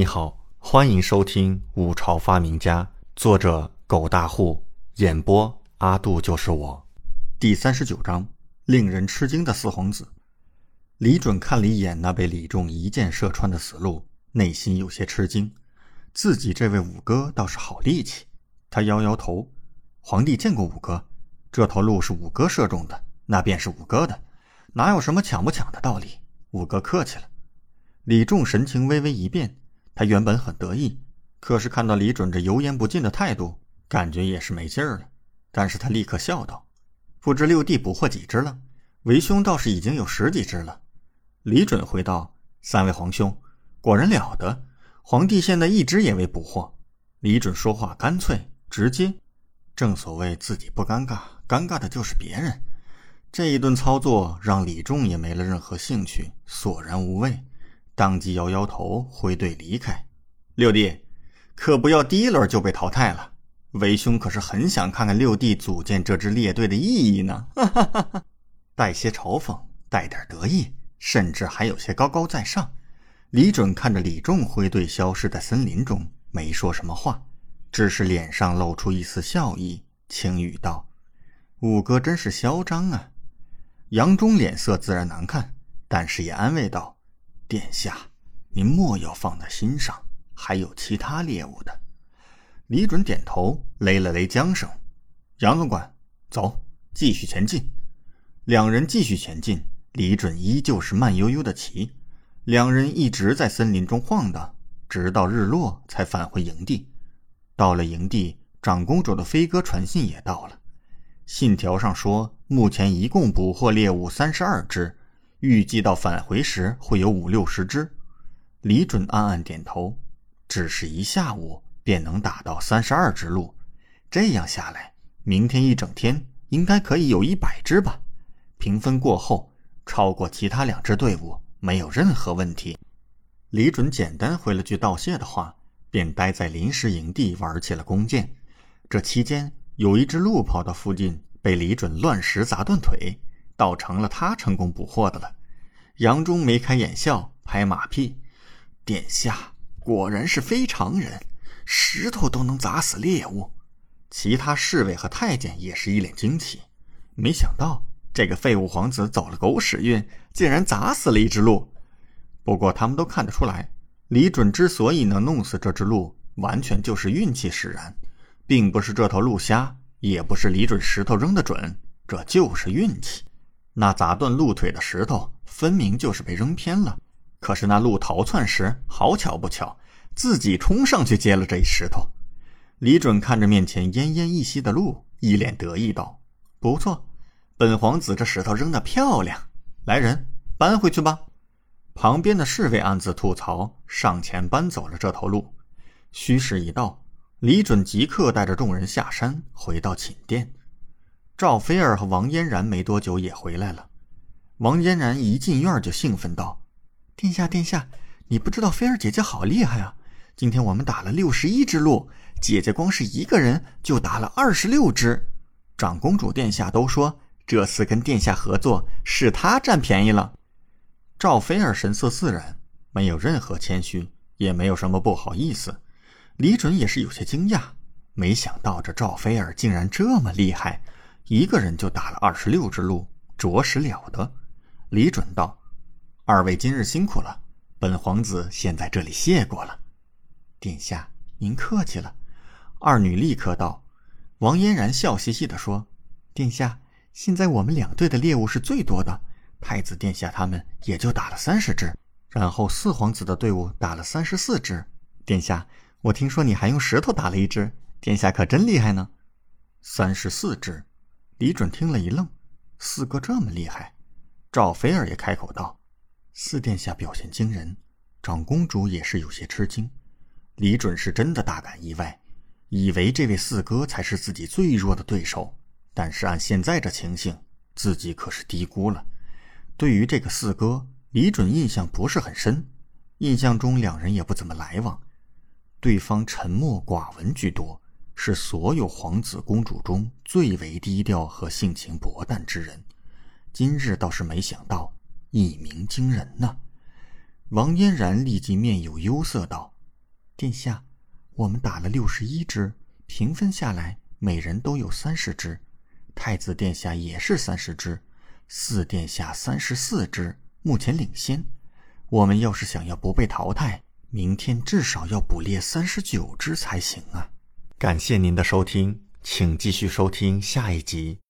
你好，欢迎收听《五朝发明家》，作者狗大户，演播阿杜就是我。第三十九章，令人吃惊的四皇子。李准看了一眼那被李仲一箭射穿的死路，内心有些吃惊。自己这位五哥倒是好力气。他摇摇头：“皇帝见过五哥，这头鹿是五哥射中的，那便是五哥的，哪有什么抢不抢的道理？五哥客气了。”李仲神情微微一变。他原本很得意，可是看到李准这油盐不进的态度，感觉也是没劲儿了。但是他立刻笑道：“不知六弟捕获几只了？为兄倒是已经有十几只了。”李准回道：“三位皇兄，果然了得！皇帝现在一只也未捕获。”李准说话干脆直接，正所谓自己不尴尬，尴尬的就是别人。这一顿操作让李仲也没了任何兴趣，索然无味。当即摇摇头，挥队离开。六弟，可不要第一轮就被淘汰了。为兄可是很想看看六弟组建这支列队的意义呢。哈哈哈哈带些嘲讽，带点得意，甚至还有些高高在上。李准看着李仲挥队消失在森林中，没说什么话，只是脸上露出一丝笑意，轻语道：“五哥真是嚣张啊。”杨忠脸色自然难看，但是也安慰道。殿下，您莫要放在心上，还有其他猎物的。李准点头，勒了勒缰绳。杨总管，走，继续前进。两人继续前进，李准依旧是慢悠悠的骑。两人一直在森林中晃荡，直到日落才返回营地。到了营地，长公主的飞鸽传信也到了。信条上说，目前一共捕获猎物三十二只。预计到返回时会有五六十只，李准暗暗点头。只是一下午便能打到三十二只鹿，这样下来，明天一整天应该可以有一百只吧？评分过后，超过其他两支队伍没有任何问题。李准简单回了句道谢的话，便待在临时营地玩起了弓箭。这期间，有一只鹿跑到附近，被李准乱石砸断腿。倒成了他成功捕获的了。杨忠眉开眼笑，拍马屁：“殿下果然是非常人，石头都能砸死猎物。”其他侍卫和太监也是一脸惊奇，没想到这个废物皇子走了狗屎运，竟然砸死了一只鹿。不过他们都看得出来，李准之所以能弄死这只鹿，完全就是运气使然，并不是这头鹿瞎，也不是李准石头扔得准，这就是运气。那砸断鹿腿的石头，分明就是被扔偏了。可是那鹿逃窜时，好巧不巧，自己冲上去接了这一石头。李准看着面前奄奄一息的鹿，一脸得意道：“不错，本皇子这石头扔得漂亮。来人，搬回去吧。”旁边的侍卫暗自吐槽，上前搬走了这头鹿。虚实一到，李准即刻带着众人下山，回到寝殿。赵菲儿和王嫣然没多久也回来了。王嫣然一进院就兴奋道：“殿下，殿下，你不知道菲儿姐姐好厉害啊！今天我们打了六十一只鹿，姐姐光是一个人就打了二十六只。长公主殿下都说这次跟殿下合作是她占便宜了。”赵菲儿神色自然，没有任何谦虚，也没有什么不好意思。李准也是有些惊讶，没想到这赵菲儿竟然这么厉害。一个人就打了二十六只鹿，着实了得。李准道：“二位今日辛苦了，本皇子先在这里谢过了。”殿下，您客气了。二女立刻道：“王嫣然笑嘻嘻地说：‘殿下，现在我们两队的猎物是最多的，太子殿下他们也就打了三十只，然后四皇子的队伍打了三十四只。殿下，我听说你还用石头打了一只，殿下可真厉害呢。’三十四只。”李准听了一愣，四哥这么厉害？赵菲儿也开口道：“四殿下表现惊人，长公主也是有些吃惊。”李准是真的大感意外，以为这位四哥才是自己最弱的对手，但是按现在这情形，自己可是低估了。对于这个四哥，李准印象不是很深，印象中两人也不怎么来往，对方沉默寡闻居多。是所有皇子公主中最为低调和性情薄淡之人，今日倒是没想到一鸣惊人呢。王嫣然立即面有忧色道：“殿下，我们打了六十一只，平分下来，每人都有三十只。太子殿下也是三十只，四殿下三十四只，目前领先。我们要是想要不被淘汰，明天至少要捕猎三十九只才行啊！感谢您的收听，请继续收听下一集。